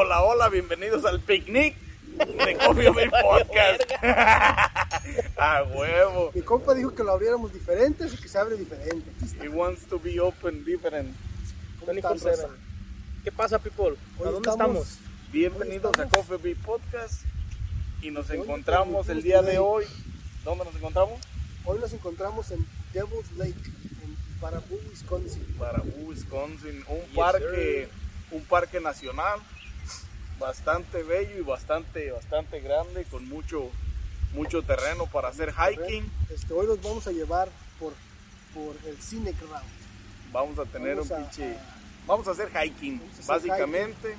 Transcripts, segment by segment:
Hola, hola, bienvenidos al picnic de Coffee Beer Podcast. A huevo. Mi compa dijo que lo abriéramos diferente, así que se abre diferente. He wants to be open different. ¿Cómo están, 24/7. raza? ¿Qué pasa, people? ¿A dónde estamos- estamos? Bienvenidos a estamos? Coffee Beer Podcast. Y nos Hoy encontramos el día de hoy. ¿Dónde nos encontramos? Hoy nos encontramos en Devil's Lake, en Baraboo, Wisconsin. Para Wisconsin, un Yes, parque, un parque nacional bastante bello y bastante, bastante grande, con mucho, mucho terreno para hacer hiking. Este, hoy los vamos a llevar por, por el Scenic Route. Vamos a tener Vamos un a- pinche, a- vamos a hacer hiking, Vamos a hacer básicamente.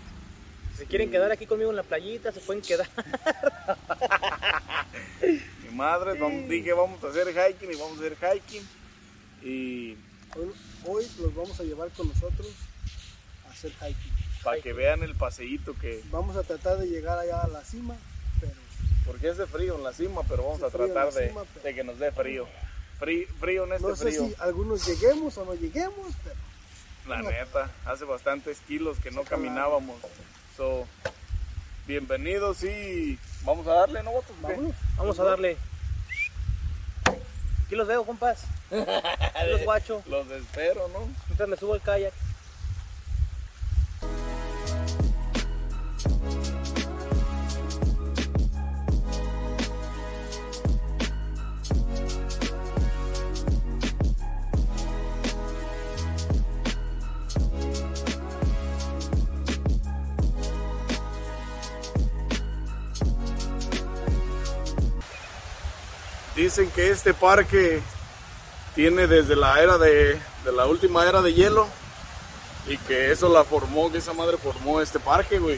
Si quieren quedar aquí conmigo en la playita, se pueden quedar. Mi madre, vamos- dije vamos a hacer hiking y vamos a hacer hiking. Y Hoy, hoy los vamos a llevar con nosotros a hacer hiking. Para que vean el paseíto que, Vamos a tratar de llegar allá a la cima, pero porque hace frío en la cima, pero vamos a tratar de, cima, pero- de que nos dé frío. Frío, frío en este no sé frío. si algunos lleguemos o no lleguemos, pero La neta, hace bastantes kilos que no caminábamos. So, bienvenidos y vamos a darle, ¿no, vatos? ¿Qué? vámonos. Vamos a darle. Aquí los veo, compas. Aquí los guacho. Los espero, ¿no? Mientras me subo al kayak. Dicen que este parque tiene desde la era de, de la última era de hielo y que eso la formó, que esa madre formó este parque, güey.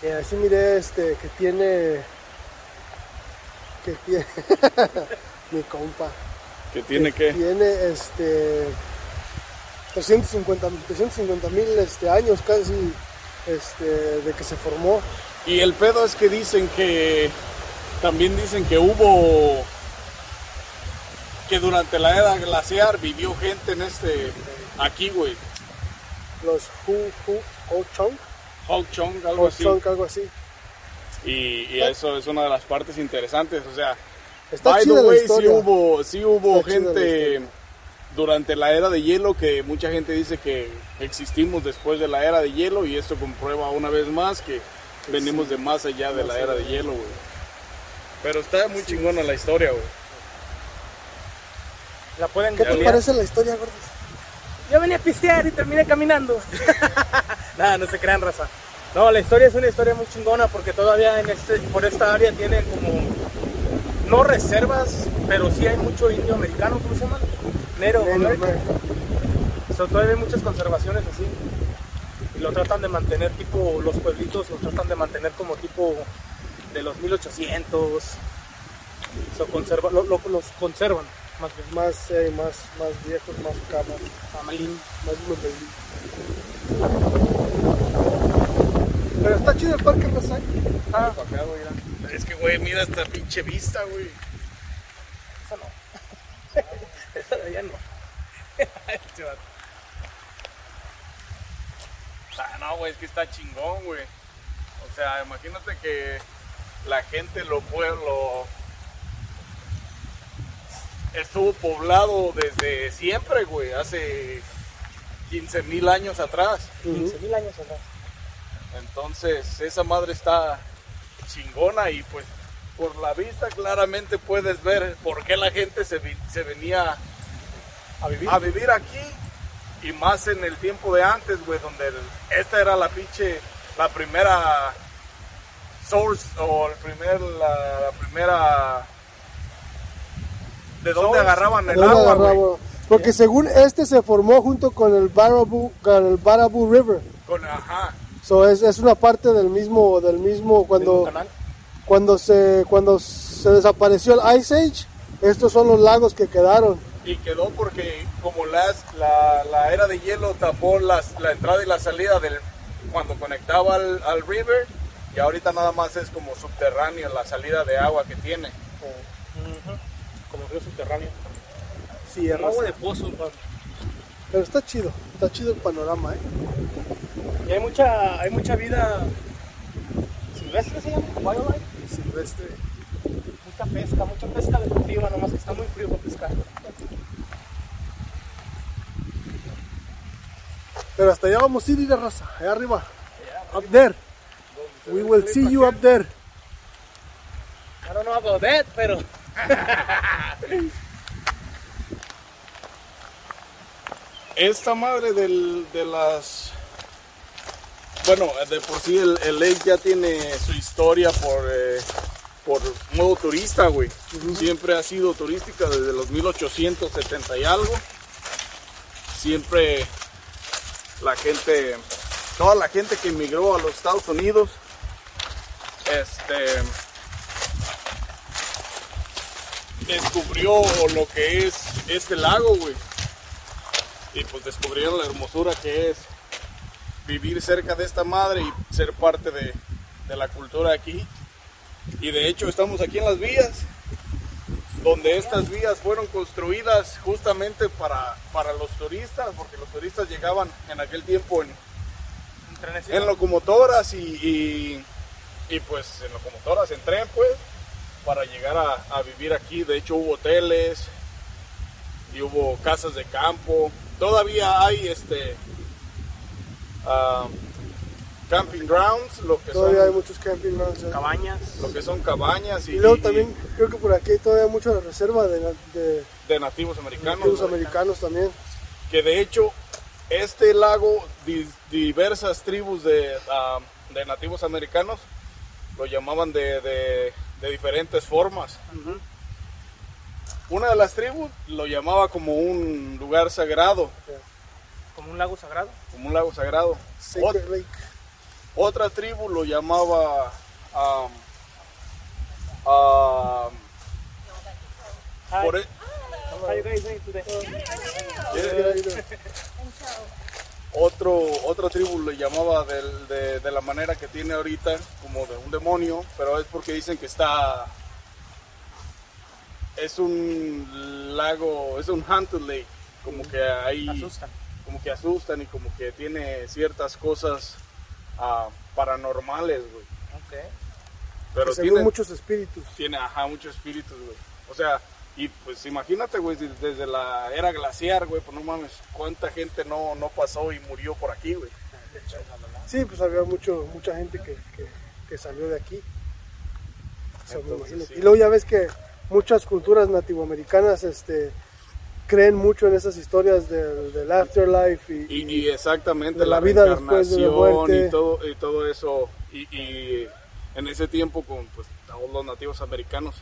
Y así miré este que tiene que tiene mi compa. Que tiene que... tiene este 350 mil este, años casi este, de que se formó. Y el pedo es que dicen que también dicen que hubo que durante la era glaciar vivió gente en este aquí, güey. los Hu Hu Ho Chong Ho Chong, algo Ho así. Chong algo así Y, y eso es una de las partes interesantes, o sea, está by the way, sí hubo, sí hubo Está gente durante la era de hielo que mucha gente dice que existimos después de la era de hielo y esto comprueba una vez más que venimos de más allá de Más la era de hielo, güey. Pero está muy chingona la historia, güey. La pueden ¿qué te parece la historia gordos? Yo venía a pistear y terminé caminando. Nada, no se crean, raza. No, la historia es una historia muy chingona porque todavía en este, por esta área tienen como, no reservas, pero sí hay mucho indio americano, ¿cómo se llama? Nero. So, todavía hay muchas conservaciones así. Y lo tratan de mantener tipo, los pueblitos los tratan de mantener como tipo de los 1800. So, conserva, lo- lo- los conservan, más bien. más eh, más más viejos más camas Amalín. más pero está chido el parque raza Ah, Pa' acá, güey, mira. Es que, güey, mira esta pinche vista, güey. Esa no. Esa de allá no. Este. Ah, no, güey, es que está chingón, güey. O sea, imagínate que la gente lo pueblo estuvo poblado desde siempre, güey, hace 15 mil años atrás. 15 mil años atrás. Entonces, esa madre está chingona y pues por la vista claramente puedes ver por qué la gente se, vi- se venía A vivir. a vivir aquí y más en el tiempo de antes, güey, donde el- esta era la pinche, la primera source o el primer, la, la primera, de dónde agarraban el ¿Dónde agua, agarraba? güey. Porque según este se formó junto con el Baraboo, con el Baraboo River. Con, ajá, So es, es una parte del mismo, del mismo cuando, canal. cuando se cuando se desapareció el Ice Age, estos son los lagos que quedaron. y quedó porque como las, la, la era de hielo tapó las, la entrada y la salida del cuando conectaba al, al river y ahorita nada más es como subterráneo la salida de agua que tiene. Ujú. Como río subterráneo. Sí, Como agua de pozo, pero está chido, está chido el panorama, ¿eh? Y hay mucha, hay mucha vida silvestre se llama, wildlife. Silvestre. Mucha pesca, mucha pesca deportiva, nomás que está muy frío para pescar. Pero hasta allá vamos a ir, de raza, allá arriba. Up there. We will see you up there. I don't know about that, pero Esta madre del- de las... Bueno, de por sí el, el lake ya tiene su historia por, eh, por modo turista, güey. Siempre ha sido turística desde los 1870 y algo. Siempre la gente, toda la gente que emigró a los Estados Unidos, este, descubrió lo que es este lago, güey. Y pues descubrieron la hermosura que es vivir cerca de esta madre y ser parte de, de la cultura aquí. Y de hecho estamos aquí en las vías, donde estas vías fueron construidas justamente para, para los turistas, porque los turistas llegaban en aquel tiempo en, en locomotoras y, y, y, pues en locomotoras, en tren pues, para llegar a, a vivir aquí. De hecho hubo hoteles y hubo casas de campo. Todavía hay este ah, camping grounds, lo que Todavía hay son, muchos camping grounds. ¿eh? cabañas. lo que son cabañas y, Y luego y- también creo que por aquí hay todavía mucha reserva de, de de nativos americanos. nativos ¿no? americanos también. que de hecho este lago di- diversas tribus de, ah, de nativos americanos lo llamaban de, de- de diferentes formas. Una de las tribus lo llamaba como un lugar sagrado, Como un lago sagrado. como un lago sagrado. Ot- Lake. otra tribu lo llamaba um, um, por e- How you guys doing today? eh, otro otra tribu lo llamaba de, de la manera que tiene ahorita como de un demonio pero es porque dicen que está es un lago es un haunted lake como que ahí Asustan. como que asustan y como que tiene ciertas cosas ah, paranormales güey Ok. pero tiene muchos espíritus. tiene ajá muchos espíritus güey o sea y pues imagínate güey desde la era glaciar güey pues no mames cuánta gente no no pasó y murió por aquí güey Sí, pues había mucho, mucha gente que, que, que salió de aquí. Entonces, sí. Y luego ya ves que muchas culturas nativoamericanas este, creen mucho en esas historias del, del afterlife y, y, y exactamente de la la, vida después de la muerte. y todo y todo eso y, y en ese tiempo con pues todos los nativos americanos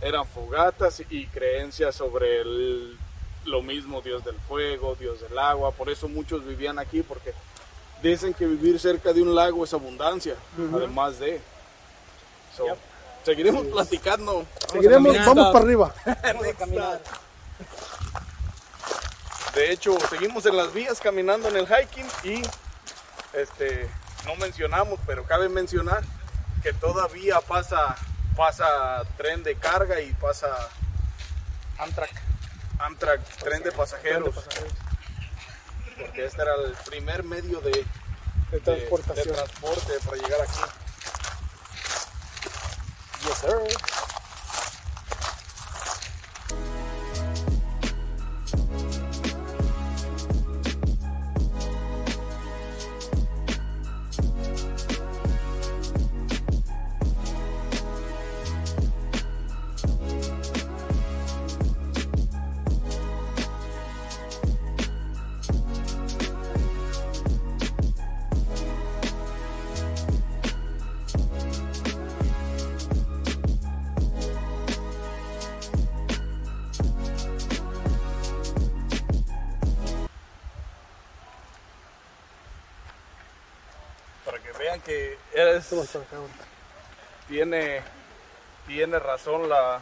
eran fogatas y creencias sobre el- lo mismo Dios del fuego Dios del agua por eso muchos vivían aquí porque dicen que vivir cerca de un lago es abundancia además de So, Yep. seguiremos platicando seguiremos, caminando. vamos para arriba. Vamos a caminar. De hecho, seguimos en las vías caminando en el hiking y este no mencionamos, pero cabe mencionar que todavía pasa pasa tren de carga y pasa Amtrak. Amtrak, tren de pasajeros, pasajeros. porque este era el primer medio de, De de- transportación. de transporte para llegar aquí. Yes, sir. Que es, Vamos para acá, ahorita. tiene, tiene razón la,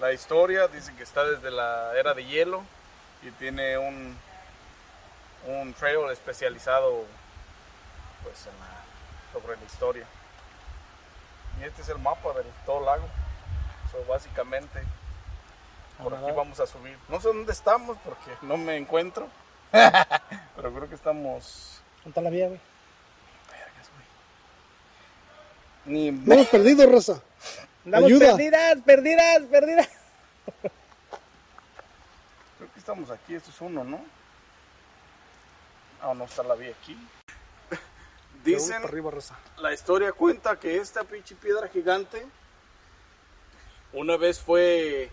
la historia. Dicen que está desde la era de hielo y tiene un, un trail especializado pues, en la- sobre la historia. Y este es el mapa del todo el lago. So, básicamente, por aquí vamos a subir. No sé dónde estamos porque no me encuentro. Pero creo que estamos. ¿Dónde la vía, güey? Vergas, güey. Ni No hemos perdido, raza. Andamos Ayuda. perdidas, perdidas, perdidas. Creo que estamos aquí, esto es uno, ¿no? Ah, no está la vía aquí. Dicen, arriba, raza. la historia cuenta que esta pinche piedra gigante una vez fue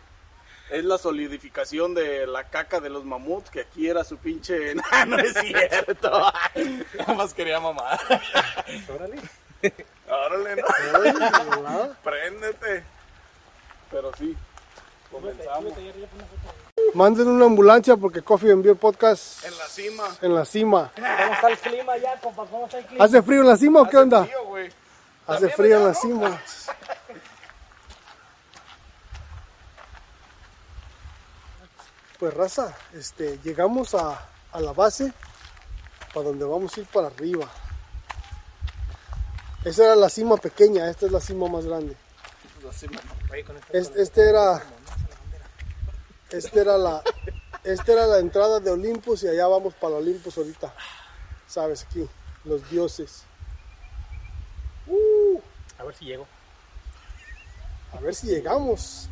es la solidificación de la caca de los mamuts que aquí era su pinche no, no es cierto nada más quería mamar Órale. Órale no préndete pero sí comenzamos Manden una ambulancia porque Coffee envió el podcast en la cima en la cima. ¿Cómo está el clima ya, compa? ¿Cómo está el clima? ¿Hace frío en la cima o qué Hace onda? frío, güey. Hace frío en la ¿no? cima. Pues raza, este, llegamos a, a la base para donde vamos a ir para arriba. Esa era la cima pequeña, esta es la cima más grande. Con este Este, este era, este era la, esta era la entrada de Olympus y allá vamos para Olympus ahorita. Sabes aquí, los dioses. Uh, A ver si llego. a ver si llegamos.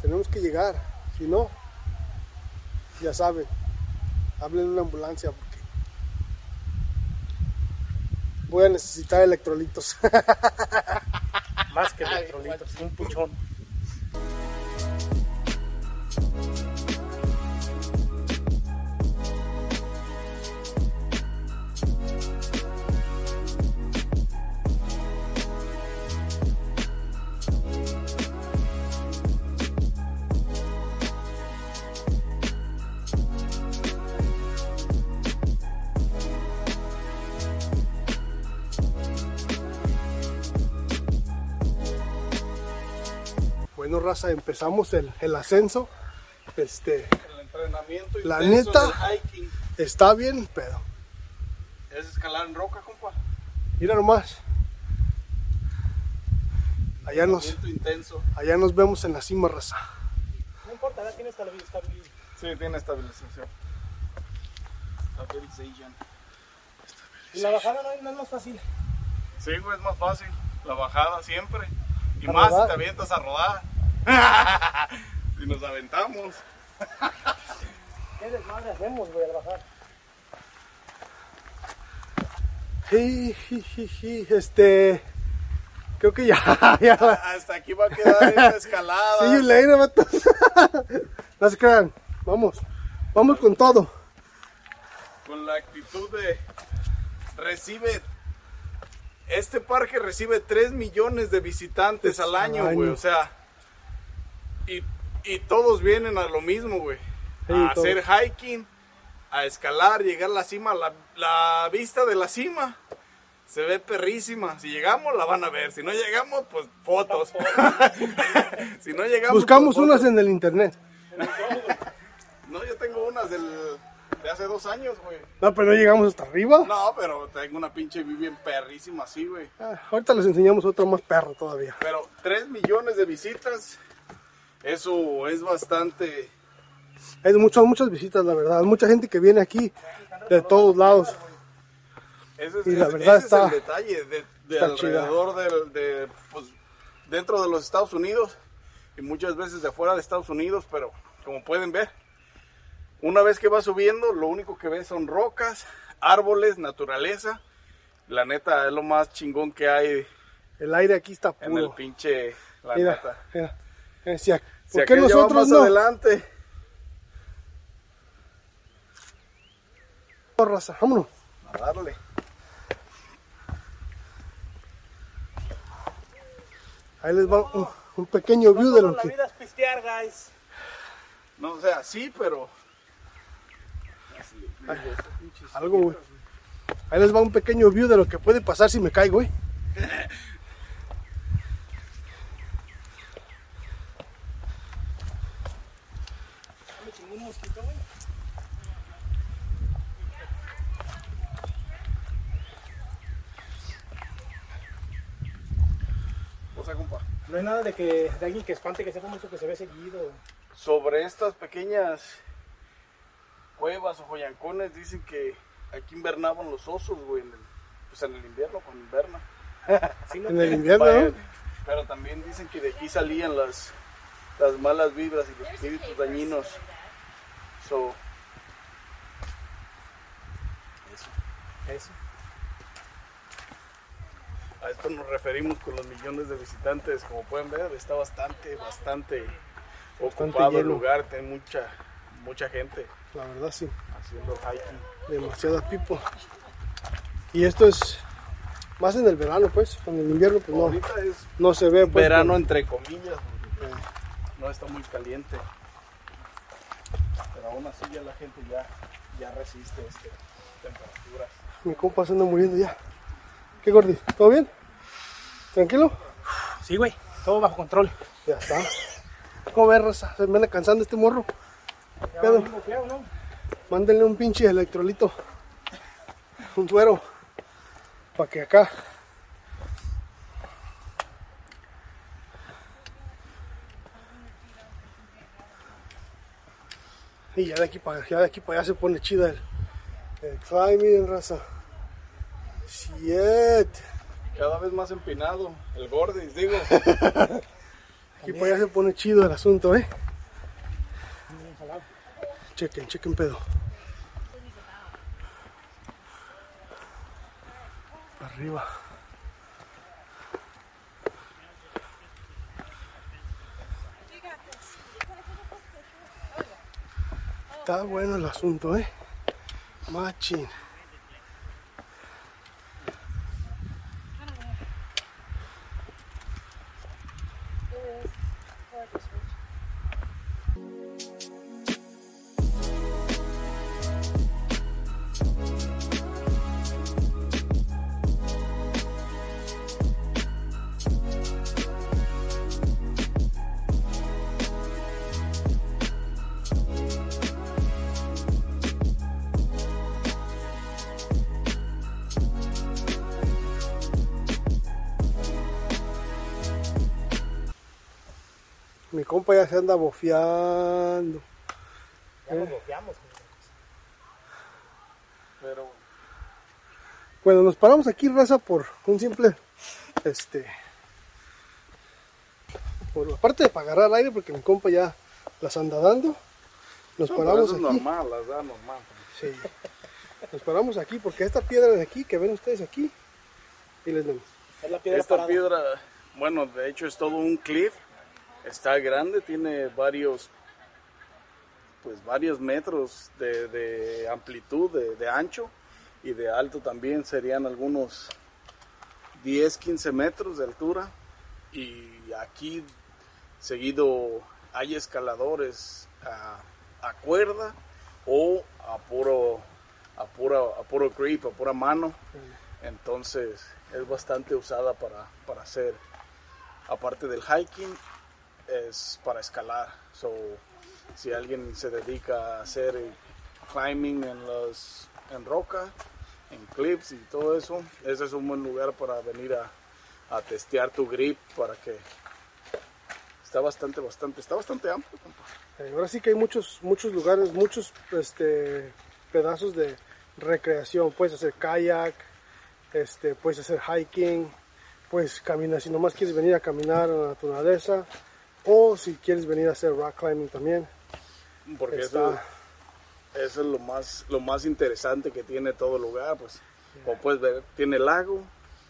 Tenemos que llegar. Si no, ya saben, hablen una ambulancia porque voy a necesitar electrolitos. Más que electrolitos, un puchón. Empezamos el, el ascenso. Este, el entrenamiento La neta. hiking está bien, pero es escalar en roca compa mira nomás. Allá nos, intenso allá nos vemos en la cima, raza. No importa, ya tiene estabilidad. sí tiene estabilización Stabilization. Y la bajada no, es- no es más fácil. Sí, güey, es más fácil. La bajada siempre. Y más si te avientas a rodar. si nos aventamos. ¿Qué desmadre hacemos, güey, al bajar? Este, creo que ya, Hasta aquí va a quedar esta escalada. See you later, vato. No se crean. Vamos. Vamos con todo. Con la actitud de. Recibe. Este parque recibe 3 millones de visitantes al año, güey. año. O sea. Y, y todos vienen a lo mismo, güey. Sí, a hacer hiking, a escalar, llegar a la cima. La, la vista de la cima se ve perrísima. Si llegamos, la van a ver. Si no llegamos, pues fotos. si no llegamos, Buscamos pues, unas fotos. en el internet. No, yo tengo unas del, de hace dos años, güey. No, pero no llegamos hasta arriba. No, pero tengo una pinche bien perrísima así, güey. Ah, ahorita les enseñamos otra más perro todavía. Pero 3 millones de visitas, eso es bastante. Hay muchas, muchas visitas, la verdad. Mucha gente que viene aquí de todos lados. Ese es, Y la verdad ese está- es el detalle de, de alrededor del- de, pues, dentro de los Estados Unidos y muchas veces de fuera de Estados Unidos, pero como pueden ver, una vez que va subiendo, lo único que ves son rocas, árboles, naturaleza. La neta es lo más chingón que hay El aire aquí está en el puro. pinche, la Mira, neta. mira. Eh, si ¿Por qué nosotros más no? adelante. No, raza, vámonos. A darle. Ahí les va un, un pequeño view de lo la que... vida es pistear, guys. No, o sea, sí, pero Algo, güey. Ahí les va un pequeño view de lo que puede pasar si me caigo, güey. Me chingó un mosquito, güey. o sea, compa. No hay nada de que de alguien que espante que sea como eso que se ve seguido. sobre estas pequeñas cuevas o joyancones dicen que aquí invernaban los osos, güey, en el, pues en el invierno, cuando inverna. Sí, no En el invierno. Pero también dicen que de aquí salían las, las malas vibras y los espíritus dañinos. So, eso. Eso. Esto nos referimos con los millones de visitantes. Como pueden ver, está bastante, bastante, ocupado el lugar. Tiene mucha, mucha gente La verdad sí, haciendo hiking. demasiada people. Y esto es más en el verano, pues. En el invierno, pues no, Ahorita es no se ve. Pues, verano entre comillas, porque Eh, no está muy caliente. Pero aún así ya la gente ya, ya resiste este, temperaturas. mi compa se anda muriendo ya. ¿Qué gordi? ¿Todo bien? ¿Tranquilo? Sí, güey. Todo bajo control. Ya está. ¿Cómo ves, raza? Se me anda cansando este morro. Pedo. ¿no? Mándenle un pinche electrolito. Un suero. Para que acá. Y ya de aquí para ya de aquí para allá se pone chida el, el climbing, raza. Shit. Cada vez más empinado, el gordis, digo. Aquí para allá se pone chido el asunto, eh. Chequen, chequen pedo. Arriba. Está bueno el asunto, eh. Machín. Se anda bofeando. Ya nos bofeamos. Pero Bueno, nos paramos aquí, raza, por un simple, este, por aparte de para agarrar aire, porque mi compa ya las anda dando, nos no, paramos eso es aquí. normal, las da normal. Sí. Nos paramos aquí porque esta piedra de aquí, que ven ustedes aquí, y les vemos. Es la piedra Esta parada. piedra, bueno, de hecho es todo un cliff. Está grande, tiene varios, pues varios metros de, de amplitud, de, de ancho y de alto también serían algunos 10, 15 metros de altura. Y aquí seguido hay escaladores a, a cuerda o a puro, a pura, a puro grip, a pura mano. Entonces es bastante usada para, para hacer, aparte del hiking, es para escalar. So, si alguien se dedica a hacer climbing en, los, en roca, en cliffs y todo eso, ese es un buen lugar para venir a, a testear tu grip para que está bastante, bastante, está bastante amplio. Eh, ahora sí que hay muchos, muchos lugares, muchos este, pedazos de recreación. Puedes hacer kayak, este, puedes hacer hiking, puedes caminar, si nomás quieres venir a caminar a la naturaleza, o si quieres venir a hacer rock climbing también. Porque eso, Está, eso es lo más, lo más interesante que tiene todo el lugar, pues. Como puedes ver, tiene lago,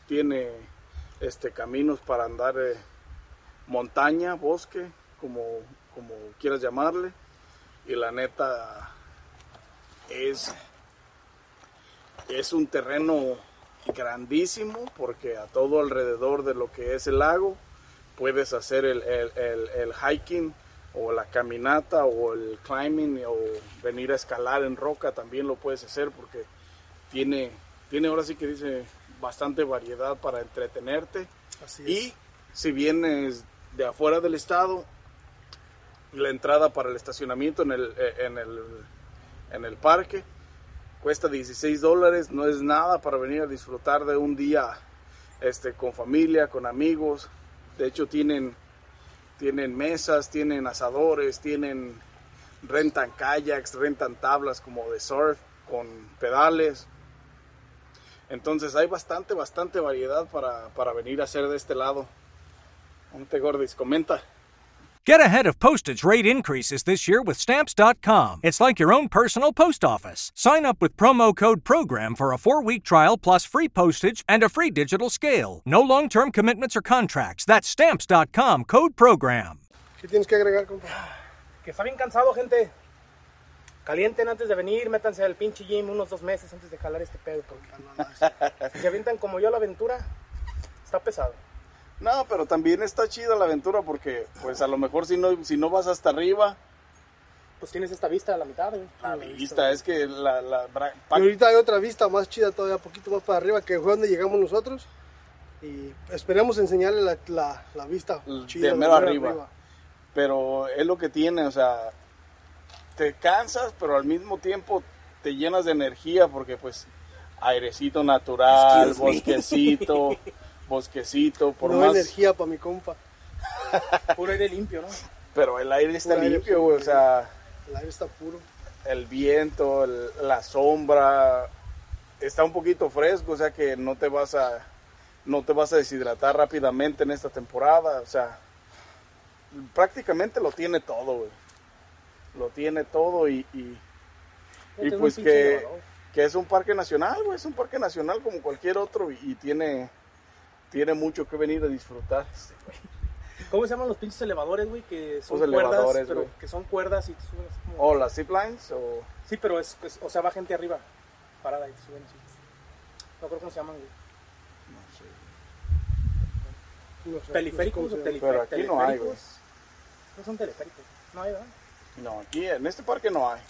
tiene este caminos para andar eh, montaña, bosque, como, como quieras llamarle, y la neta es, es un terreno grandísimo porque a todo alrededor de lo que es el lago puedes hacer el, el- el- el hiking o la caminata o el climbing o venir a escalar en roca también lo puedes hacer porque tiene, tiene ahora sí que dice bastante variedad para entretenerte así es. y si vienes de afuera del estado la entrada para el estacionamiento en el, eh, en el, en el parque cuesta 16 dólares, no es nada para venir a disfrutar de un día este, con familia, con amigos. De hecho tienen, tienen mesas, tienen asadores, tienen rentan kayaks, rentan tablas como de surf con pedales. Entonces hay bastante, bastante variedad para, para venir a hacer de este lado. Ponte Gordis, comenta. Get ahead of postage rate increases this year with Stamps.com. It's like your own personal post office. Sign up with promo code PROGRAM for a four week trial plus free postage and a free digital scale. No long term commitments or contracts. That's Stamps.com code PROGRAM. ¿Qué tienes que agregar, compa? Que está bien cansado, gente. Calienten antes de venir, métanse al pinche gym unos dos meses antes de jalar este pedo. Porque si se avientan como yo a la aventura, está pesado. No, pero también está chida la aventura porque, pues a lo mejor si no, si no vas hasta arriba, Pues tienes esta vista a la mitad, güey. la vista es que la... la Y ahorita hay otra vista más chida todavía, poquito más para arriba, que fue donde llegamos nosotros. Y esperemos enseñarle la, la, la vista De mero arriba. pero es lo que tiene, o sea, te cansas, pero al mismo tiempo te llenas de energía porque pues airecito natural, Excuse me. bosquecito, bosquecito, por no más... energía para mi compa. Puro aire limpio, ¿no? Pero el aire está Puro limpio, güey, o sea, El aire está puro. el viento, el- la sombra, está un poquito fresco, o sea que no te vas a no te vas a deshidratar rápidamente en esta temporada, o sea, prácticamente lo tiene todo, güey. Lo tiene todo y, y, pues que, que es un parque nacional, güey, es un parque nacional como cualquier otro y, y tiene tiene mucho que venir a disfrutar. ¿Cómo se llaman los pinches elevadores, güey? Que son Los cuerdas, elevadores, pero güey. que son cuerdas y te suben así como... O las ziplines o Sí, pero es, es- o sea, va gente arriba, parada y te suben así. No creo cómo se llaman, güey. No sé, ¿Peliféricos no sé o llama. Pero teleféricos? aquí no hay, güey. No son teleféricos. No hay, ¿verdad? No, aquí en este parque no hay.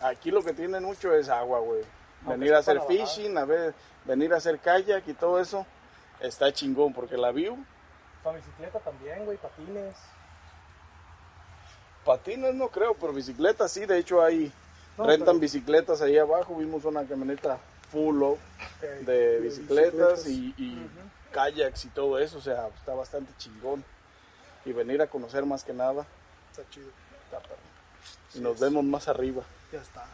Aquí lo que tienen mucho es agua, güey. Aunque Venir a sea hacer fishing, a ver, venir a hacer kayak y todo eso está chingón porque la view, Para bicicleta también, güey, patines. patines no creo, pero bicicletas sí, de hecho hay No, rentan pero- bicicletas ahí abajo, vimos una camioneta full Eh, de de bicicletas bicicletas. y, y kayaks y todo eso, o sea, está bastante chingón. Y venir a conocer más que nada, Está chido. está. Y nos vemos más arriba. Ya está.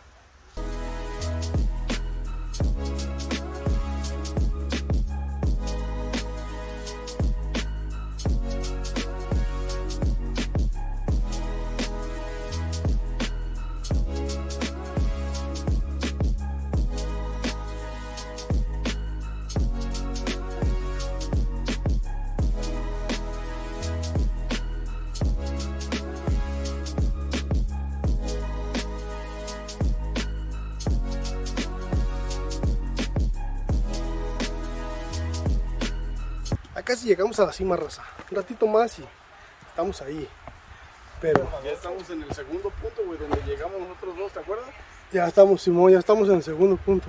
Casi llegamos a la cima, raza. Un ratito más y estamos ahí. Pero Ya estamos en el segundo punto, güey, donde llegamos nosotros dos, ¿te acuerdas? ya estamos, Simón, ya estamos en el segundo punto.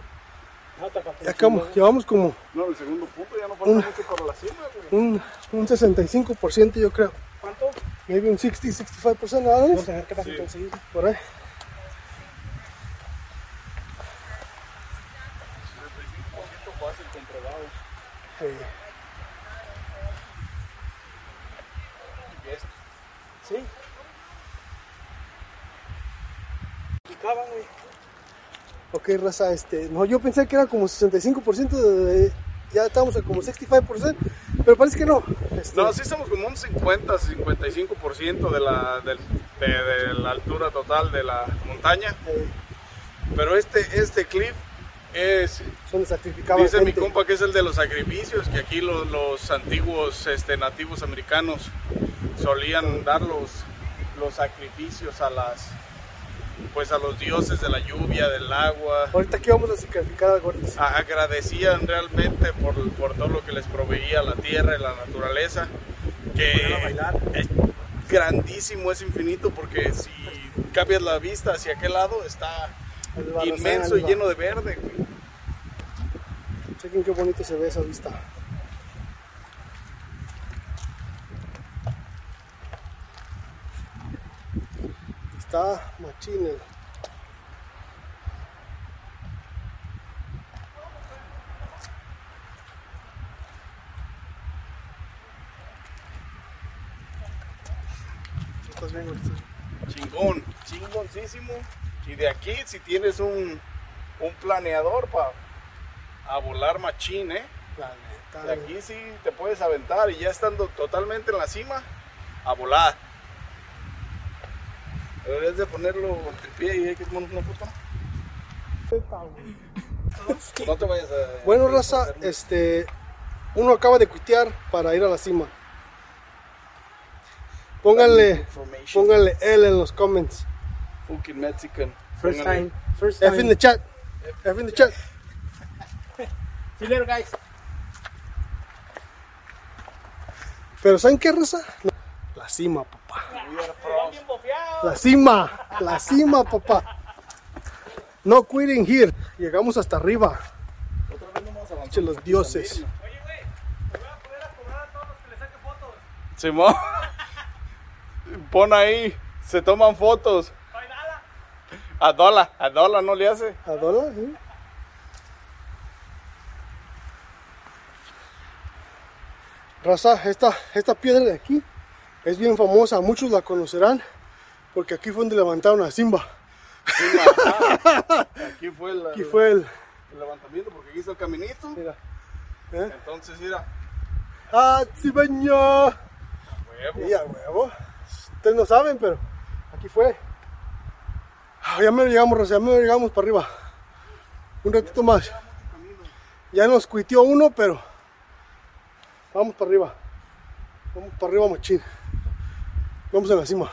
Ya llevamos como No, el segundo punto ya no falta Una. mucho para la cima, güey. un, un 65% yo creo. ¿Cuánto? Maybe un 60, 65%, ¿no? Vamos a ver qué pasa Sí. entonces. Por ahí. fácil comprobado. Sí. Güey. ok, raza, este, no, yo pensé que era como 65%, de, ya estamos a como 65%, pero parece que no. Este, No, sí estamos como un 50, 55% de la, del- de, de la altura total de la montaña. eh, Pero este, este cliff es, son de sacrificaban dice mi compa que es el de los sacrificios, que aquí los, los antiguos este, nativos americanos solían dar los, los sacrificios a las pues a los dioses de la lluvia, del agua. Ahorita aquí vamos a sacrificar. A- agradecían realmente por, por todo lo que les proveía la tierra y la naturaleza. Que a bailar. es grandísimo, es infinito, porque si cambias la vista hacia aquel lado está inmenso y lleno de verde. Chequen qué bonito se ve esa vista. Está machín el- ¿Estás bien? Chingón, chingoncísimo. Y de aquí, si tienes un, un planeador para a volar machín, ¿eh? De aquí sí te puedes aventar y ya estando totalmente en la cima, a volar. Pero es de ponerlo de pie y hay que tomar una foto. No te vayas a. Bueno, raza, este, uno acaba de cuitear para ir a la cima. Pónganle, pónganle L en los comments. Fucking Mexican. First time. First F in the chat. F in the chat. See you later, guys. Pero ¿saben qué, raza? La cima, papá. La cima, la cima, papá. No quitting here. Llegamos hasta arriba. Otra vez no vamos a avanzar Che, los dioses. Oye, güey, me voy a poner a cobrar a todos los que les saque fotos. ¿no? Simón. Pon ahí. Se toman fotos. No hay nada. A dólar, a dólar no le hace. ¿A dólar? sí. Raza, esta, esta piedra de aquí es bien famosa, muchos la conocerán porque aquí fue donde levantaron a Simba. Aquí fue el, Aquí fue el. el levantamiento porque aquí está el caminito. Mira. ¿eh? Entonces, mira. ¡Ah, Tsibaña! Huevo. Y a huevo. Ustedes no saben, pero aquí fue. Ah, ya me llegamos, ya me llegamos para arriba. Un ratito más. Ya nos cuitió uno, pero vamos para arriba. Vamos para arriba, machín. Vamos a la cima.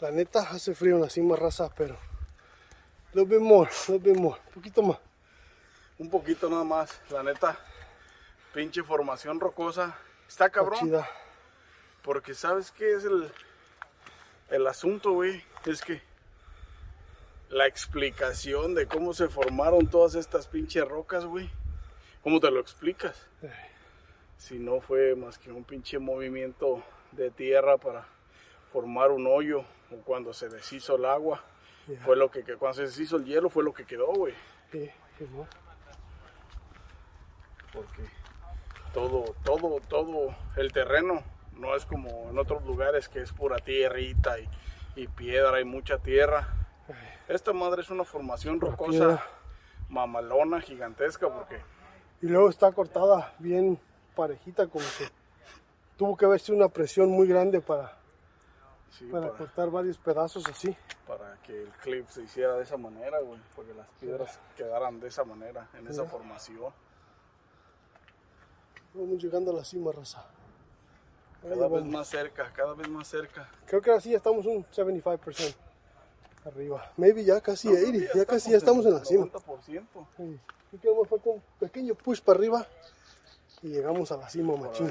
La neta hace frío en la cima, raza, pero. Lo vemos, lo vemos. Un poquito más. Un poquito nada más. La neta, pinche formación rocosa. Está cabrón. Chida. Porque sabes qué es el, el asunto, güey. Es que la explicación de cómo se formaron todas estas pinches rocas, güey. ¿Cómo te lo explicas? Si no fue más que un pinche movimiento de tierra para formar un hoyo o cuando se deshizo el agua. Fue lo que, cuando se deshizo el hielo fue lo que quedó, güey. Sí, sí, ¿no? porque todo, todo, todo el terreno no es como en otros lugares que es pura tierrita y, y piedra y mucha tierra. Esta madre es una formación rocosa, piedra. mamalona, gigantesca, porque Y luego está cortada bien parejita, como que tuvo que haberse una presión muy grande para, sí, para para, cortar varios pedazos así. para que el clip se hiciera de esa manera, güey, porque las piedras quedaran de esa manera, en esa formación. Vamos llegando a la cima, raza. Ahí Cada vez vamos. más cerca, cada vez más cerca. Creo que ahora sí ya estamos un 75% arriba. Maybe ya casi 80, ya casi ya estamos en la cima. 90%. Sí. Y que falta un pequeño push para arriba y llegamos a la cima, machín.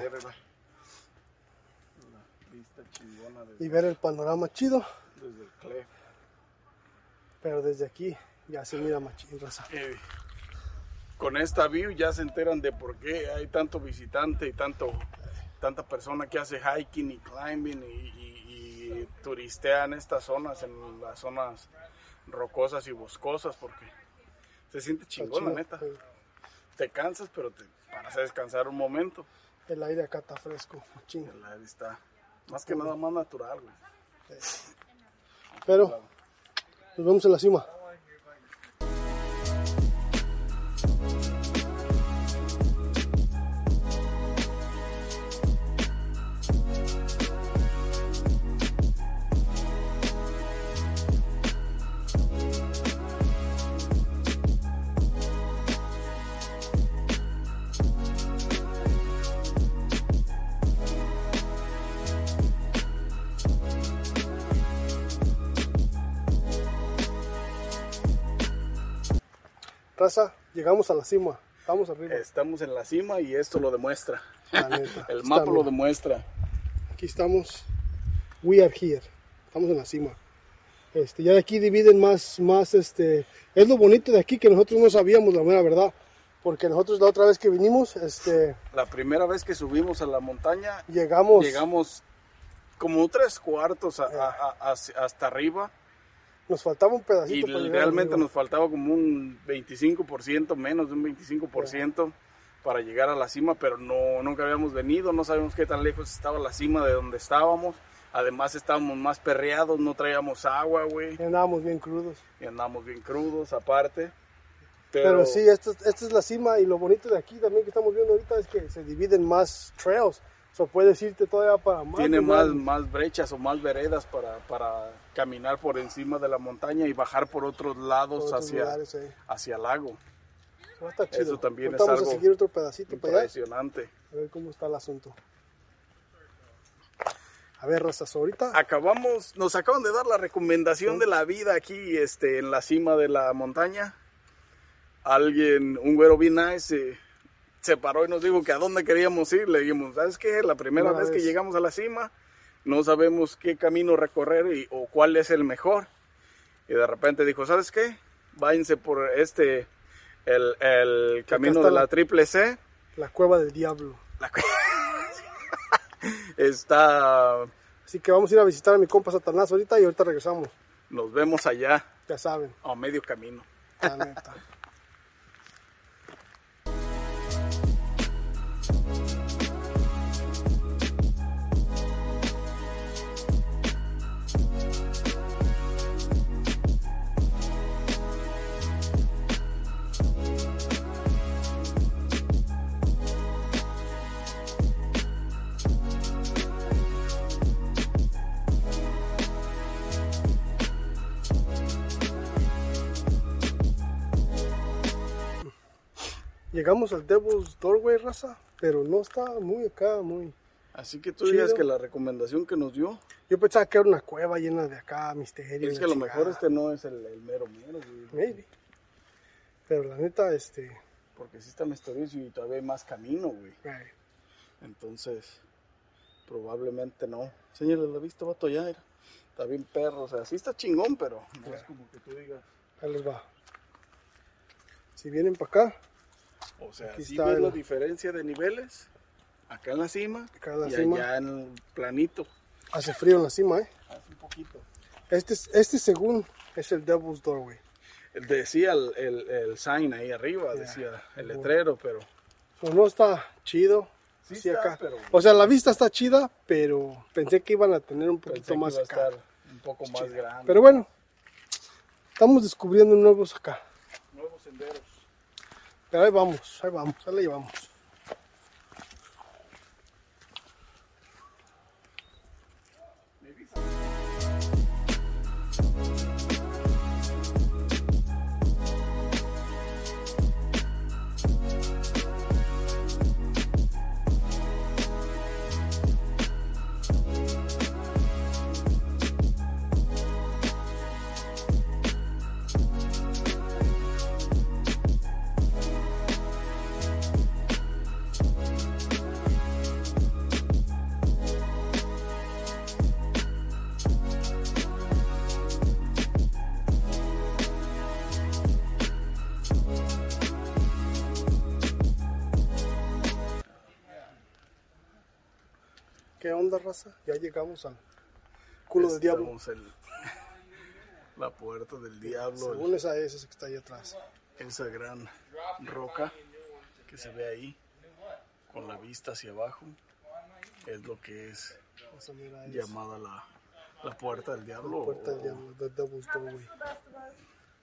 Y ver el panorama chido, desde el cliff. pero desde aquí ya se mira machín, raza. Eh, con esta view ya se enteran de por qué hay tanto visitante y tanto tanta persona que hace hiking y climbing y, y- y turistean estas zonas, en las zonas rocosas y boscosas, porque se siente chingón, la neta. Te cansas, pero te paras a descansar un momento. El aire acá está fresco, machín. El aire está más que nada más natural, güey. Pero nos vemos en la cima. Raza, llegamos a la cima. Estamos arriba. Estamos en la cima y esto lo demuestra. La neta. El Está mapa lo bien. demuestra. Aquí estamos. We are here. Estamos en la cima. Este, ya de aquí dividen más, más, este, es lo bonito de aquí que nosotros no sabíamos la mera verdad, porque nosotros la otra vez que vinimos, este, La primera vez que subimos a la montaña llegamos, llegamos como tres cuartos a- a- a- hacia- hasta arriba nos faltaba un y pedacito para llegar realmente nos faltaba como un 25%, menos de un 25% para llegar a la cima, pero no, nunca habíamos venido, no sabíamos qué tan lejos estaba la cima de donde estábamos. Además estábamos más perreados, no traíamos agua, güey, Y andábamos bien crudos. y andábamos bien crudos aparte. Pero, sí, esta, esta es la cima y lo bonito de aquí también que estamos viendo ahorita es que se dividen más trails. So puedes irte todavía para más. tiene más, más brechas o más veredas para, para caminar por encima de la montaña y bajar por otros lados Por otros hacia, lugares, eh. hacia el lago. No, está chido. Eso también Ahorita es vamos algo a seguir otro pedacito para allá. Impresionante. A ver cómo está el asunto. A ver, Rosas, ahorita Acabamos, nos acaban de dar la recomendación de la vida aquí este, en la cima de la montaña. Alguien, un güero bien nice, eh, se paró y nos dijo que a dónde queríamos ir. Le dijimos, ¿sabes qué? La primera vez que llegamos a la cima, no sabemos qué camino recorrer y, o cuál es el mejor. Y de repente dijo, ¿sabes qué? Váyanse por este, el, el camino de la la- triple C. la cueva del diablo. La cu- Está, Así que vamos a ir a visitar a mi compa Satanás ahorita y ahorita regresamos. nos vemos allá Ya saben, a medio camino. la neta. Llegamos al Devil's Doorway, raza, pero no está muy acá, muy... Así que tú digas que la recomendación que nos dio Yo pensaba que era una cueva llena de acá, misterio. es que a lo mejor este no es el, el mero mero, güey. Maybe. Pero la neta, este... Porque sí está misterioso y todavía hay más camino, güey. Entonces, probablemente no. Señale la vista, vato, ya era. Está bien perro, o sea, sí está chingón, pero no es como que tú digas. ahí les va. Si vienen para acá, O sea, sí está ves la diferencia de niveles. Acá en la cima Acá en la y cima. allá en el planito. hace frío en la cima, ¿eh? Hace un poquito. Este, es- este según es el Devil's Doorway. Decía el, el, el sign ahí arriba, decía el letrero, pero So, no está chido. Sí está, acá. pero- O sea, la vista está chida, pero pensé que iban a tener un pensé poquito que más iba a estar un poco más grande. Pero bueno, estamos descubriendo nuevos acá. Nuevos senderos. Pero ahí vamos, ahí vamos, ahí la llevamos. Raza? Ya llegamos al culo del diablo. En la puerta del diablo, Según esa es, esa que está ahí atrás. esa gran roca que se ve ahí con la vista hacia abajo. Es lo que es llamada la, la puerta del diablo. la puerta del o- diablo, the Devil's Doorway.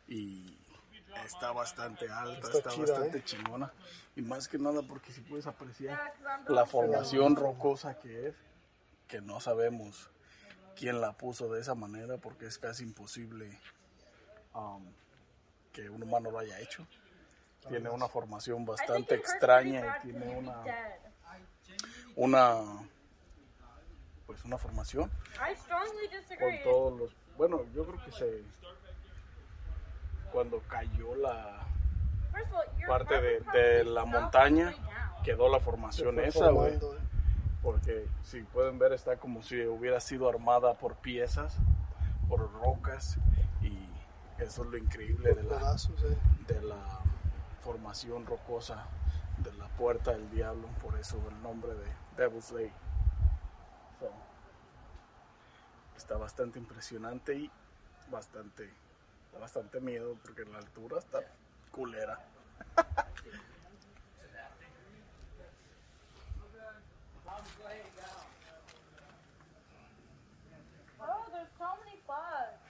y está bastante alta, Está está, chida, bastante ¿eh? chingona. Y más que nada porque si puedes apreciar la formación rocosa que es, que no sabemos quién la puso de esa manera porque es casi imposible um, que un humano lo haya hecho. Tiene una formación bastante extraña y tiene una, una pues una formación I strongly con todos los bueno yo creo que se cuando cayó la parte de, de la fell montaña quedó la formación esa güey ¿eh? Porque si pueden ver está como si hubiera sido armada por piezas por rocas y eso es lo increíble de la ¿eh? de la formación rocosa de la puerta del diablo, por eso el nombre de Devil's Lake. So, está bastante impresionante y bastante, bastante miedo porque la altura está culera. Oh, there's so many bugs.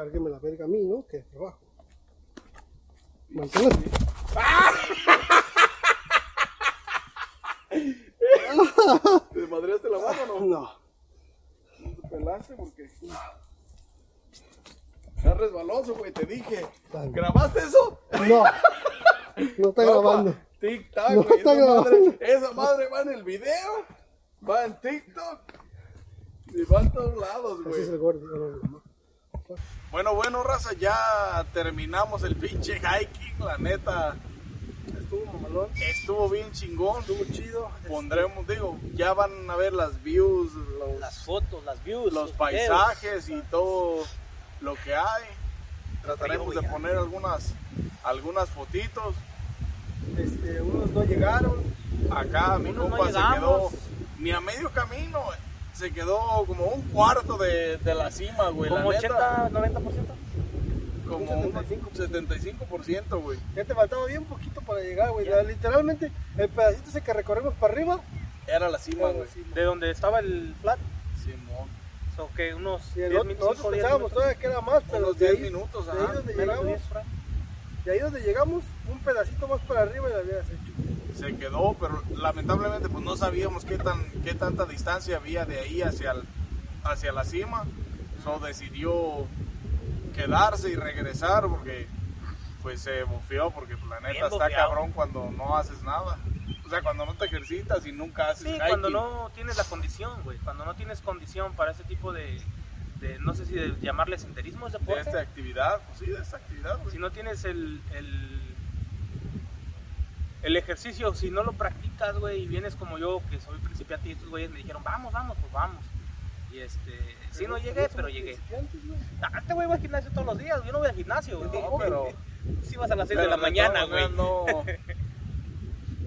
Cárgueme la verga a mí, ¿no? Que trabajo. Manténla así. ¿Te madreaste la mano o no? No. No te pelaste porque. Está resbaloso, güey, te dije. Dale. ¿Grabaste eso? No. No está grabando. Tic tac, No güey. está esa, madre, grabando. esa madre va en el video, va en TikTok y va en todos lados, Así es el güey. gordo. No, no, no. Bueno, bueno, raza, ya terminamos el pinche hiking, la neta. Estuvo mamalón. Estuvo bien chingón. Estuvo chido. Pondremos, digo, ya van a ver las views, los, Las fotos, las views, los paisajes y todo lo que hay. Trataremos de poner algunas, algunas fotitos. Este, unos no llegaron. Acá mi Unos no compa se quedó ni a medio camino, se quedó como un cuarto de, de la cima, güey. Como la neta, 80, 90%. como un 75%, güey. Ya te faltaba bien poquito para llegar, güey. Literalmente, el pedacito ese que recorrimos para arriba. Era la cima, güey. De donde estaba el flat. Simón. So que unos Y el 10 otro- minutos. nosotros 10 pensábamos minutos. todavía que era más, pero Unos de 10 ahí, minutos, de ahí donde llegamos, 10 por ahí. de ahí donde llegamos, un pedacito más para arriba y la habías hecho. Se quedó, pero lamentablemente pues no sabíamos qué tan qué tanta distancia había de ahí hacia el- hacia la cima. So decidió quedarse y regresar porque pues se bufió porque pues, la neta está cabrón cuando no haces nada. O sea, cuando no te ejercitas y nunca haces Sí, hiking. cuando no tienes la condición, güey. Cuando no tienes condición para ese tipo de, de no sé si de llamarle senderismo, es de deporte. esta actividad, pues sí, de esta actividad, güey. Si no tienes el, el, el ejercicio, si no lo practicas, güey, y vienes como yo, que soy principiante, y estos güeyes me dijeron, vamos, vamos, pues vamos. Y este, sí no llegué, pero llegué. Ah, este güey va al gimnasio todos los días, yo no voy al gimnasio, güey. No, pero Sí vas a las 6 pero de la mañana, güey. No,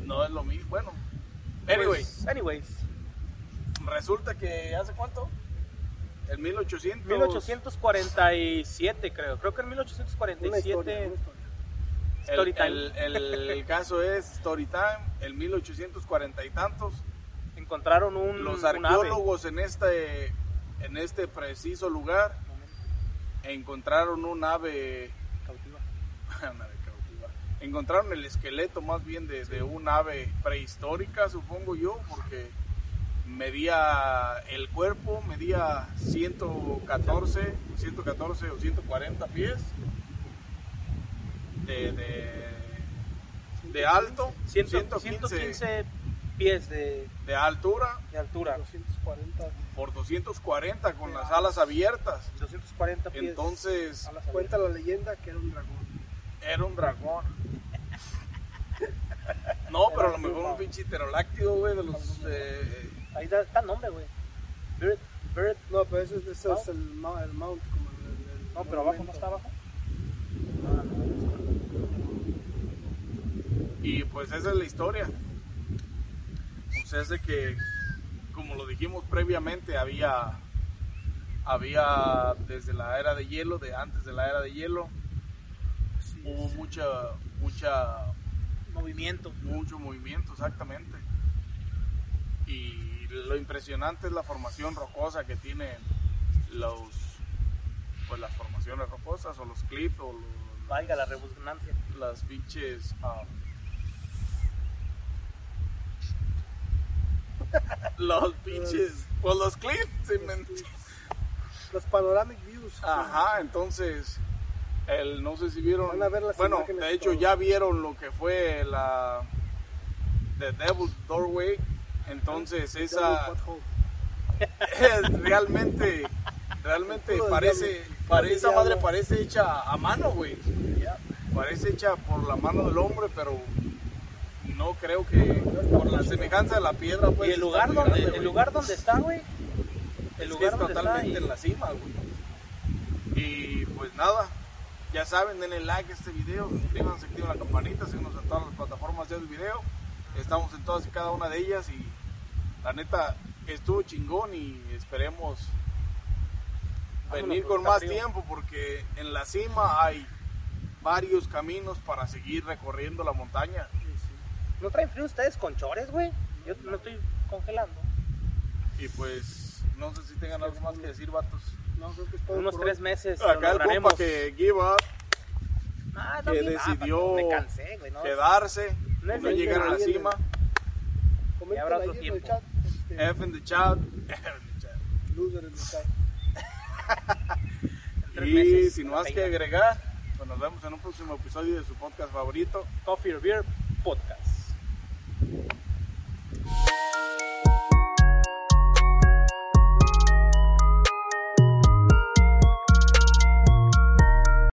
no es lo mismo. Bueno, anyways. Pues, anyways, Resulta que hace cuánto? El 1800. 1847 creo, creo que en Una 1847 El, caso es Story Time, el 1840 y tantos. encontraron un, Los un ave. arqueólogos en este, en este preciso lugar encontraron un ave, Cautiva. una ave cautiva. encontraron el esqueleto más bien de, de un ave prehistórica, supongo yo, porque medía el cuerpo, medía 114, 114 o 140 pies de, de, de alto, 100 115 115 pies de, de altura de altura, 240. por 240 con las alas abiertas. 240 pies. Entonces alas Cuenta la leyenda que era un dragón. era un dragón. No, pero a lo mejor un pinche pterodáctilo, güey, de los... eh. Ahí está, el nombre, güey. Bird, bird. No, pero ese, ese es el, el mount. Como el, el- el No, pero abajo no está abajo. Y pues esa es la historia. Sea, es de que, como lo dijimos previamente, había, había desde la era de hielo, de antes de la era de hielo, Sí, hubo mucha, mucha, Movimiento. mucho movimiento, exactamente. Y lo impresionante es la formación rocosa que tienen los, pues las formaciones rocosas o los cliffs o los- Valga la redundancia. las pinches ah, los pinches pues los clips sí, men. Los panoramic views. ajá entonces el no sé si vieron Van a ver las bueno de hecho todo. ya vieron lo que fue la The Devil's Doorway. Entonces esa es realmente realmente parece parece esa madre parece hecha a mano güey. Parece hecha por la mano del hombre pero no creo que por la semejanza de la piedra pues y el lugar donde grande, el lugar donde está, güey. El lugar es donde está totalmente y- en la cima güey y pues nada ya saben denle like a este video suscríbanse activen la campanita síganos en todas las plataformas de video estamos en todas y cada una de ellas y la neta estuvo chingón y esperemos Vámonos, venir porque con más tiempo porque en la cima hay varios caminos para seguir recorriendo la montaña. ¿No traen frío ustedes con chores, güey? Yo no estoy congelando. Y pues no sé si tengan algo más que decir, vatos. No, creo que es todo unos por tres hoy. meses lo Acá el compa que give up, Ah, que. Ah, decidió me cansé, güey, ¿no? quedarse, No no llegar a la cima. Comenten habrá ahí otro en el tiempo. chat, este, F in the chat. F in the chat. loser en el chat. Tres Y meses, sin más que agregar, pues nos vemos en un próximo episodio de su podcast favorito. Coffee or Beer Podcast. Thank you.